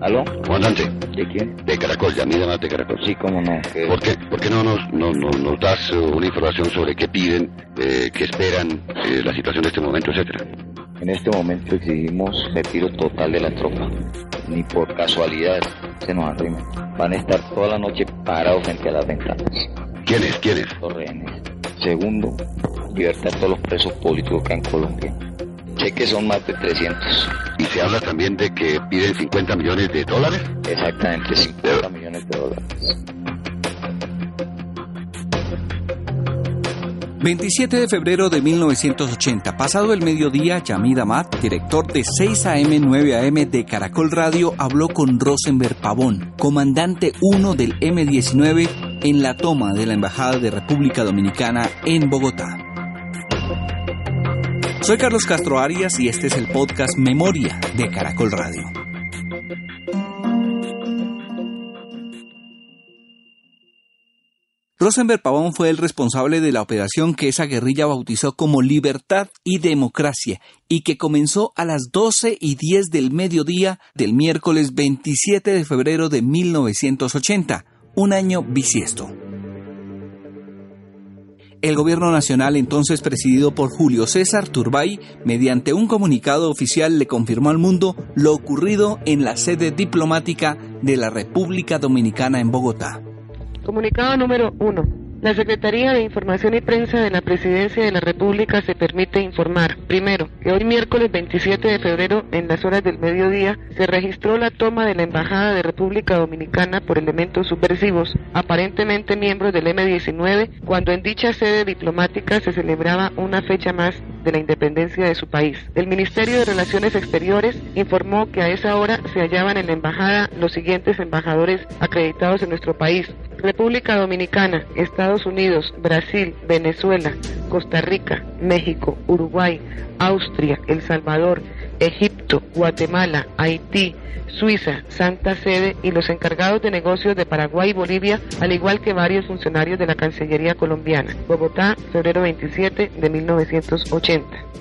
¿Aló? Comandante, ¿De quién? de Caracol, ya más de Caracol. Sí, cómo no. ¿Qué? ¿Por qué, por qué no, nos, no, no- nos das eh, una información sobre qué piden, eh, qué esperan, eh, la situación de este momento, etcétera? En este momento exigimos retiro total de la tropa. Ni por casualidad se nos arrimen. Van a estar toda la noche parados frente a las ventanas. ¿Quiénes? ¿Quiénes? Los rehenes. Segundo, libertad a todos los presos políticos que hay en Colombia. Que son más de 300. Y se habla también de que piden 50 millones de dólares. Exactamente 50 millones de dólares. 27 de febrero de 1980, pasado el mediodía, Yamid Amad, director de 6 AM 9 AM de Caracol Radio, habló con Rosenberg Pavón, comandante 1 del M-19 en la toma de la Embajada de República Dominicana en Bogotá. Soy Carlos Castro Arias y este es el podcast Memoria de Caracol Radio. Rosenberg Pavón fue el responsable de la operación que esa guerrilla bautizó como Libertad y Democracia y que comenzó a las 12 y 10 del mediodía del miércoles 27 de febrero de 1980, un año bisiesto. El gobierno nacional, entonces presidido por Julio César Turbay, mediante un comunicado oficial le confirmó al mundo lo ocurrido en la sede diplomática de la República Dominicana en Bogotá. Comunicado número 1. La Secretaría de Información y Prensa de la Presidencia de la República se permite informar, primero, que hoy miércoles 27 de febrero, en las horas del mediodía, se registró la toma de la Embajada de República Dominicana por elementos subversivos, aparentemente miembros del M-19, cuando en dicha sede diplomática se celebraba una fecha más de la independencia de su país. El Ministerio de Relaciones Exteriores informó que a esa hora se hallaban en la embajada los siguientes embajadores acreditados en nuestro país. República Dominicana, Estados Unidos, Brasil, Venezuela, Costa Rica, México, Uruguay, Austria, El Salvador, Egipto, Guatemala, Haití, Suiza, Santa Sede y los encargados de negocios de Paraguay y Bolivia, al igual que varios funcionarios de la Cancillería colombiana. Bogotá, febrero 27 de 1980.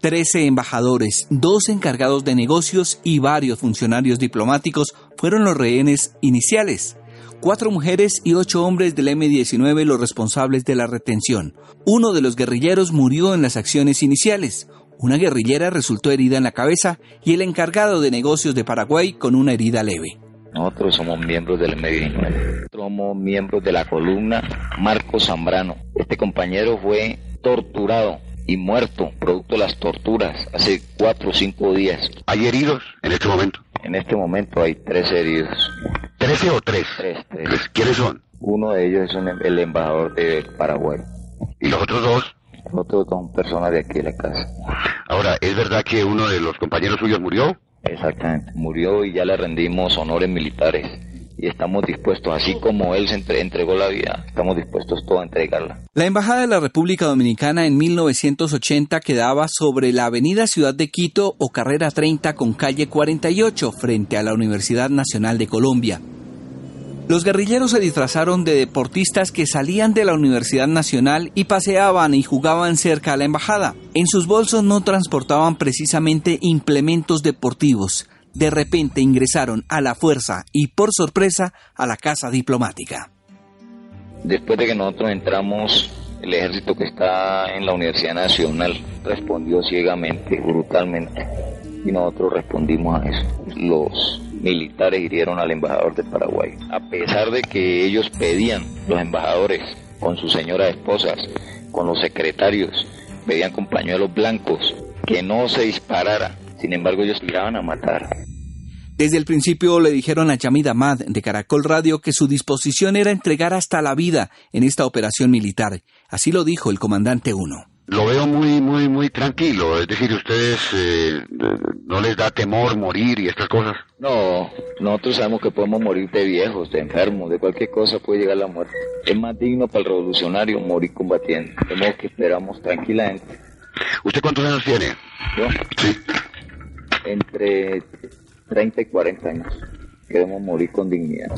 Trece embajadores, dos encargados de negocios y varios funcionarios diplomáticos fueron los rehenes iniciales. Cuatro mujeres y ocho hombres del M-19 los responsables de la retención. Uno de los guerrilleros murió en las acciones iniciales. Una guerrillera resultó herida en la cabeza y el encargado de negocios de Paraguay con una herida leve. Nosotros somos miembros del M19. Somos miembros de la columna Marco Zambrano. Este compañero fue torturado y muerto producto de las torturas hace cuatro o cinco días. ¿Hay heridos en este momento? En este momento hay tres heridos. ¿Trece o tres? Tres, tres. ¿Quiénes son? Uno de ellos es un- el embajador de Paraguay. ¿Y los otros dos? Otros son personas de aquí de la casa. Ahora, ¿es verdad que uno de los compañeros suyos murió? Exactamente. Murió y ya le rendimos honores militares. Y estamos dispuestos, así como él se entre- entregó la vida, estamos dispuestos todos a entregarla. La Embajada de la República Dominicana en 1980 quedaba sobre la Avenida Ciudad de Quito o Carrera 30 con calle 48 frente a la Universidad Nacional de Colombia. Los guerrilleros se disfrazaron de deportistas que salían de la Universidad Nacional y paseaban y jugaban cerca a la embajada. En sus bolsos no transportaban precisamente implementos deportivos. De repente ingresaron a la fuerza y por sorpresa a la casa diplomática. Después de que nosotros entramos, el ejército que está en la Universidad Nacional respondió ciegamente, brutalmente, y nosotros respondimos a eso. Los militares hirieron al embajador de Paraguay. A pesar de que ellos pedían, los embajadores, con sus señoras esposas, con los secretarios, pedían con pañuelos blancos, que no se disparara. Sin embargo, ellos tiraban a matar. Desde el principio le dijeron a Yamid Ahmad de Caracol Radio que su disposición era entregar hasta la vida en esta operación militar. Así lo dijo el comandante 1. Lo veo muy, muy, muy tranquilo. Es decir, ustedes eh, no les da temor morir y estas cosas. No, nosotros sabemos que podemos morir de viejos, de enfermos, de cualquier cosa puede llegar la muerte. Es más digno para el revolucionario morir combatiendo. De modo que esperamos tranquilamente. ¿Usted cuántos años tiene? Yo, Sí. entre 30 y 40 años, queremos morir con dignidad.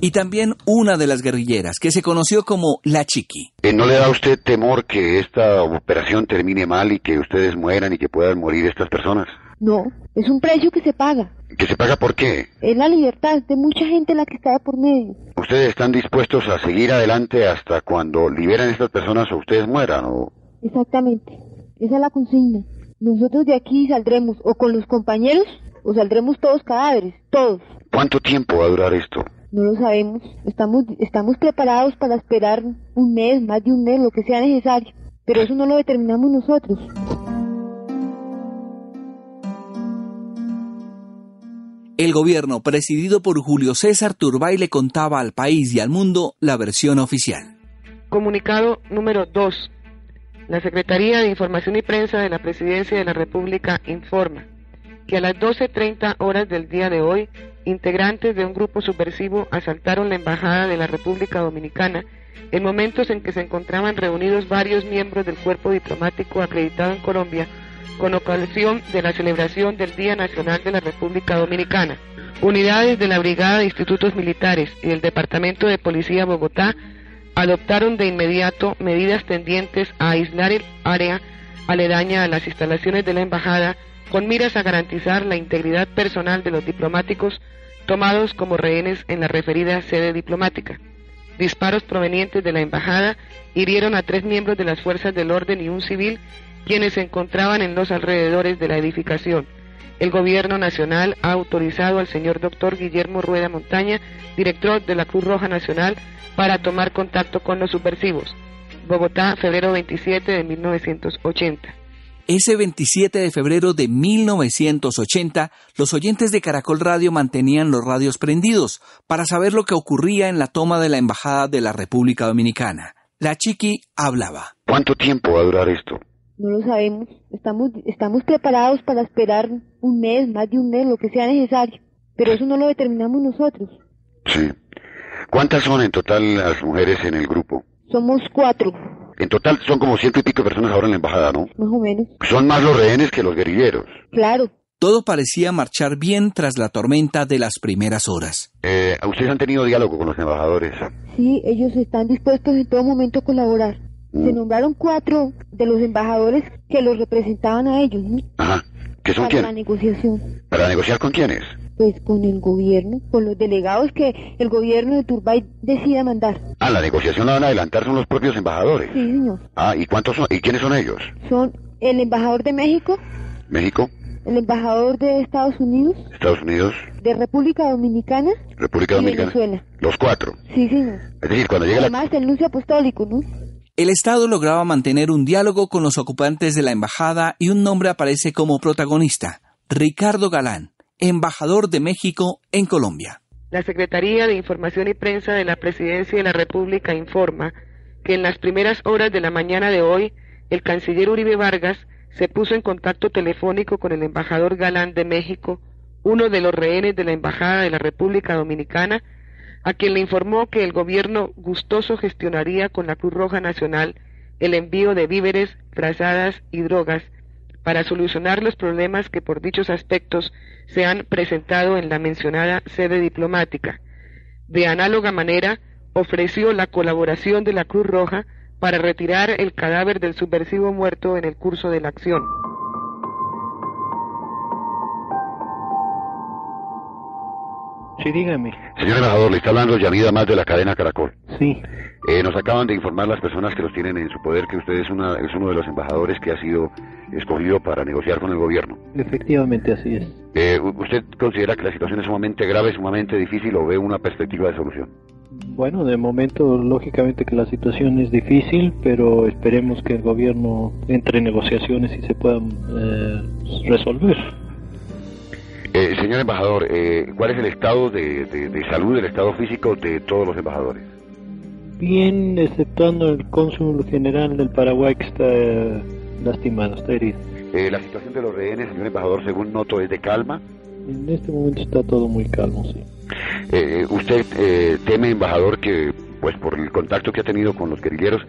Y también una de las guerrilleras, que se conoció como La Chiqui. Eh, ¿No le da a usted temor que esta operación termine mal y que ustedes mueran y que puedan morir estas personas? No, es un precio que se paga. ¿Que se paga por qué? Es la libertad de mucha gente la que está por medio. ¿Ustedes están dispuestos a seguir adelante hasta cuando liberan a estas personas o ustedes mueran? O... Exactamente. Esa es la consigna. Nosotros de aquí saldremos o con los compañeros o saldremos todos cadáveres, todos. ¿Cuánto tiempo va a durar esto? No lo sabemos. Estamos, estamos preparados para esperar un mes, más de un mes, lo que sea necesario. Pero eso no lo determinamos nosotros. El gobierno, presidido por Julio César Turbay, le contaba al país y al mundo la versión oficial. Comunicado número 2. La Secretaría de Información y Prensa de la Presidencia de la República informa que a las 12.30 horas del día de hoy, integrantes de un grupo subversivo asaltaron la Embajada de la República Dominicana en momentos en que se encontraban reunidos varios miembros del cuerpo diplomático acreditado en Colombia con ocasión de la celebración del Día Nacional de la República Dominicana. Unidades de la Brigada de Institutos Militares y del Departamento de Policía Bogotá adoptaron de inmediato medidas tendientes a aislar el área aledaña a las instalaciones de la embajada con miras a garantizar la integridad personal de los diplomáticos tomados como rehenes en la referida sede diplomática. Disparos provenientes de la embajada hirieron a tres miembros de las fuerzas del orden y un civil quienes se encontraban en los alrededores de la edificación. El Gobierno Nacional ha autorizado al señor doctor Guillermo Rueda Montaña, director de la Cruz Roja Nacional, para tomar contacto con los subversivos. Bogotá, febrero 27 de 1980. Ese 27 de febrero de 1980, los oyentes de Caracol Radio mantenían los radios prendidos para saber lo que ocurría en la toma de la Embajada de la República Dominicana. La chiqui hablaba. ¿Cuánto tiempo va a durar esto? No lo sabemos. Estamos, estamos preparados para esperar un mes, más de un mes, lo que sea necesario. Pero eso no lo determinamos nosotros. Sí. ¿Cuántas son en total las mujeres en el grupo? Somos cuatro. En total son como ciento y pico personas ahora en la embajada, ¿no? Más o menos. Son más los rehenes que los guerrilleros. Claro. Todo parecía marchar bien tras la tormenta de las primeras horas. Eh, ¿Ustedes han tenido diálogo con los embajadores? Sí, ellos están dispuestos en todo momento a colaborar. Se nombraron cuatro de los embajadores que los representaban a ellos, ¿no? Ajá. ¿Qué son Para la quiénes? negociación. ¿Para negociar con quiénes? Pues con el gobierno, con los delegados que el gobierno de Turbay decida mandar. Ah, la negociación la van a adelantar son los propios embajadores. Sí, señor. Ah, ¿y cuántos son? ¿Y quiénes son ellos? Son el embajador de México, ¿México? el embajador de Estados Unidos, ¿Estados Unidos? de República Dominicana ¿República y Dominicana? Venezuela. Los cuatro. Sí, señor. Es decir, cuando llega la... Además, el nuncio apostólico, ¿no? El Estado lograba mantener un diálogo con los ocupantes de la embajada y un nombre aparece como protagonista, Ricardo Galán, embajador de México en Colombia. La Secretaría de Información y Prensa de la Presidencia de la República informa que en las primeras horas de la mañana de hoy, el canciller Uribe Vargas se puso en contacto telefónico con el embajador Galán de México, uno de los rehenes de la Embajada de la República Dominicana, a quien le informó que el gobierno gustoso gestionaría con la Cruz Roja Nacional el envío de víveres, frazadas y drogas para solucionar los problemas que por dichos aspectos se han presentado en la mencionada sede diplomática. De análoga manera, ofreció la colaboración de la Cruz Roja para retirar el cadáver del subversivo muerto en el curso de la acción. Sí, dígame. Señor embajador, le está hablando Yamida más de la cadena Caracol. Sí, Eh, nos acaban de informar las personas que los tienen en su poder que usted es, una, es uno de los embajadores que ha sido escogido para negociar con el gobierno. efectivamente así es. Eh, ¿Usted considera que la situación es sumamente grave, sumamente difícil o ve una perspectiva de solución? Bueno, de momento, lógicamente que la situación es difícil, pero esperemos que el gobierno entre en negociaciones y se puedan eh, resolver. Eh, señor embajador, eh, ¿cuál es el estado de, de- de salud, el estado físico de todos los embajadores? Bien, exceptuando el cónsul general del Paraguay que está eh, lastimado, está herido. Eh, la situación de los rehenes, señor embajador, según noto, es de calma. En este momento está todo muy calmo, sí. Eh, ¿Usted eh, teme, embajador, que, pues por el contacto que ha tenido con los guerrilleros,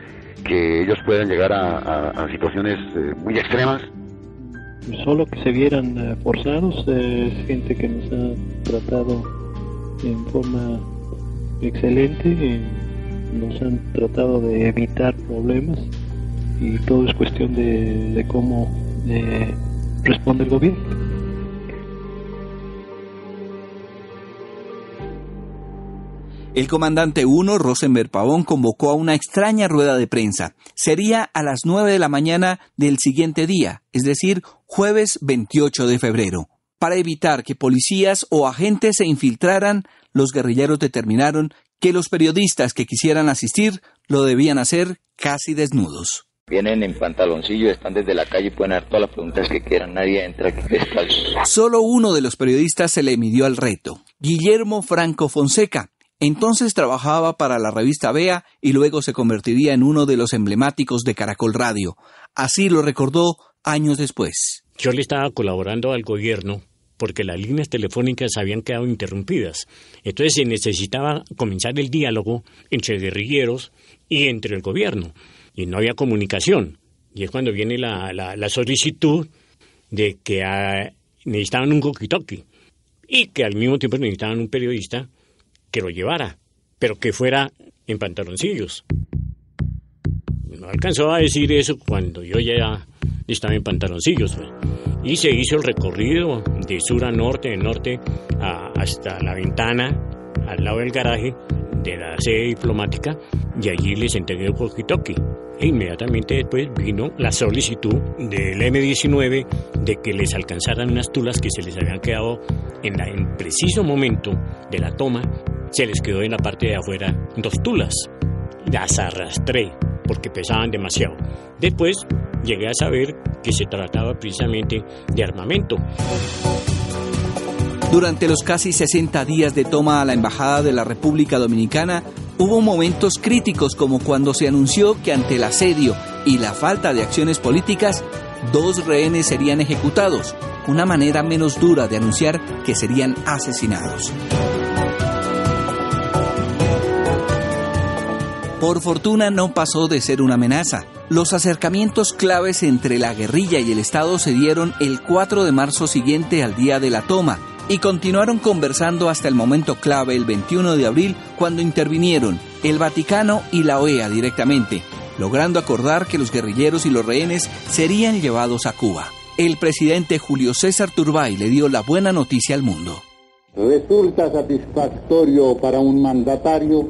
que ellos puedan llegar a, a- a situaciones eh, muy extremas? Solo que se vieran eh, forzados, eh, gente que nos ha tratado en forma excelente, eh, nos han tratado de evitar problemas y todo es cuestión de, cómo eh, responde el gobierno. El comandante 1, Rosenberg Pavón, convocó a una extraña rueda de prensa. Sería a las 9 de la mañana del siguiente día, es decir, jueves 28 de febrero. Para evitar que policías o agentes se infiltraran, los guerrilleros determinaron que los periodistas que quisieran asistir lo debían hacer casi desnudos. Vienen en pantaloncillo, están desde la calle y pueden hacer todas las preguntas que quieran. Nadie entra aquí descalzo. Solo uno de los periodistas se le midió al reto, Guillermo Franco Fonseca. Entonces trabajaba para la revista Bea y luego se convertiría en uno de los emblemáticos de Caracol Radio. Así lo recordó años después. Yo le estaba colaborando al gobierno porque las líneas telefónicas habían quedado interrumpidas. Entonces se necesitaba comenzar el diálogo entre guerrilleros y entre el gobierno y no había comunicación. Y es cuando viene la, la, solicitud de que ah, necesitaban un coquitoqui y que al mismo tiempo necesitaban un periodista que lo llevara, pero que fuera en pantaloncillos. No alcanzó a decir eso cuando yo ya estaba en pantaloncillos. Pues. Y se hizo el recorrido de sur a norte, de norte hasta la ventana, al lado del garaje de la sede diplomática, y allí les entregué el walkie E inmediatamente después vino la solicitud del M-19 de que les alcanzaran unas tulas que se les habían quedado en, el preciso momento de la toma, se les quedó en la parte de afuera dos tulas. Las arrastré porque pesaban demasiado. Después llegué a saber que se trataba precisamente de armamento. Durante los casi 60 días de toma a la Embajada de la República Dominicana, hubo momentos críticos como cuando se anunció que ante el asedio y la falta de acciones políticas, dos rehenes serían ejecutados, una manera menos dura de anunciar que serían asesinados. Por fortuna no pasó de ser una amenaza. Los acercamientos claves entre la guerrilla y el Estado se dieron el 4 de marzo siguiente al día de la toma, y continuaron conversando hasta el momento clave el 21 de abril cuando intervinieron el Vaticano y la OEA directamente, logrando acordar que los guerrilleros y los rehenes serían llevados a Cuba. El presidente Julio César Turbay le dio la buena noticia al mundo. Resulta satisfactorio para un mandatario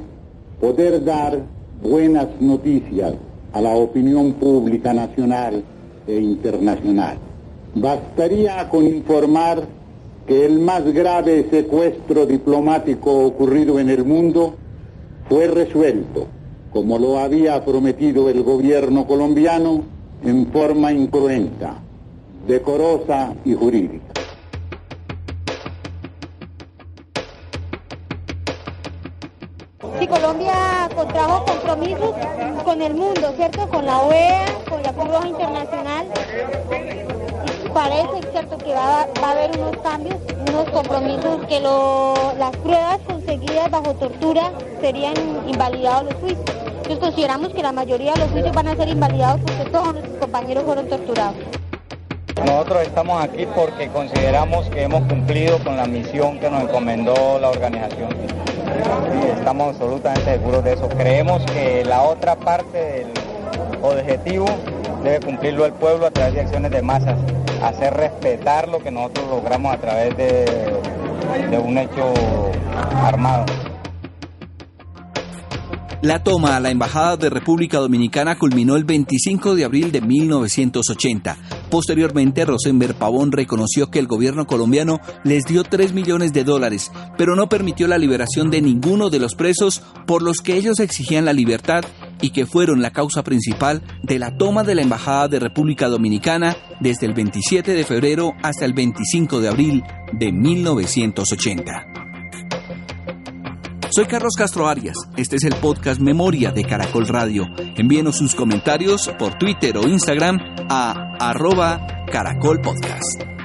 poder dar buenas noticias a la opinión pública nacional e internacional. Bastaría con informar que el más grave secuestro diplomático ocurrido en el mundo fue resuelto, como lo había prometido el gobierno colombiano, en forma incruenta, decorosa y jurídica. Si Colombia contrajo compromisos con el mundo, ¿cierto? Con la OEA, con la Cruz Internacional, parece cierto que va, a haber unos cambios, unos compromisos que las pruebas conseguidas bajo tortura serían invalidados los juicios. Entonces consideramos que la mayoría de los juicios van a ser invalidados porque todos nuestros compañeros fueron torturados. Nosotros estamos aquí porque consideramos que hemos cumplido con la misión que nos encomendó la organización. Estamos absolutamente seguros de eso. Creemos que la otra parte del objetivo debe cumplirlo el pueblo a través de acciones de masas hacer respetar lo que nosotros logramos a través de, un hecho armado. La toma a la Embajada de República Dominicana culminó el 25 de abril de 1980. Posteriormente, Rosenberg Pavón reconoció que el gobierno colombiano les dio 3 millones de dólares, pero no permitió la liberación de ninguno de los presos por los que ellos exigían la libertad y que fueron la causa principal de la toma de la Embajada de República Dominicana desde el 27 de febrero hasta el 25 de abril de 1980. Soy Carlos Castro Arias, este es el podcast Memoria de Caracol Radio. Envíenos sus comentarios por Twitter o Instagram a arroba Caracol Podcast.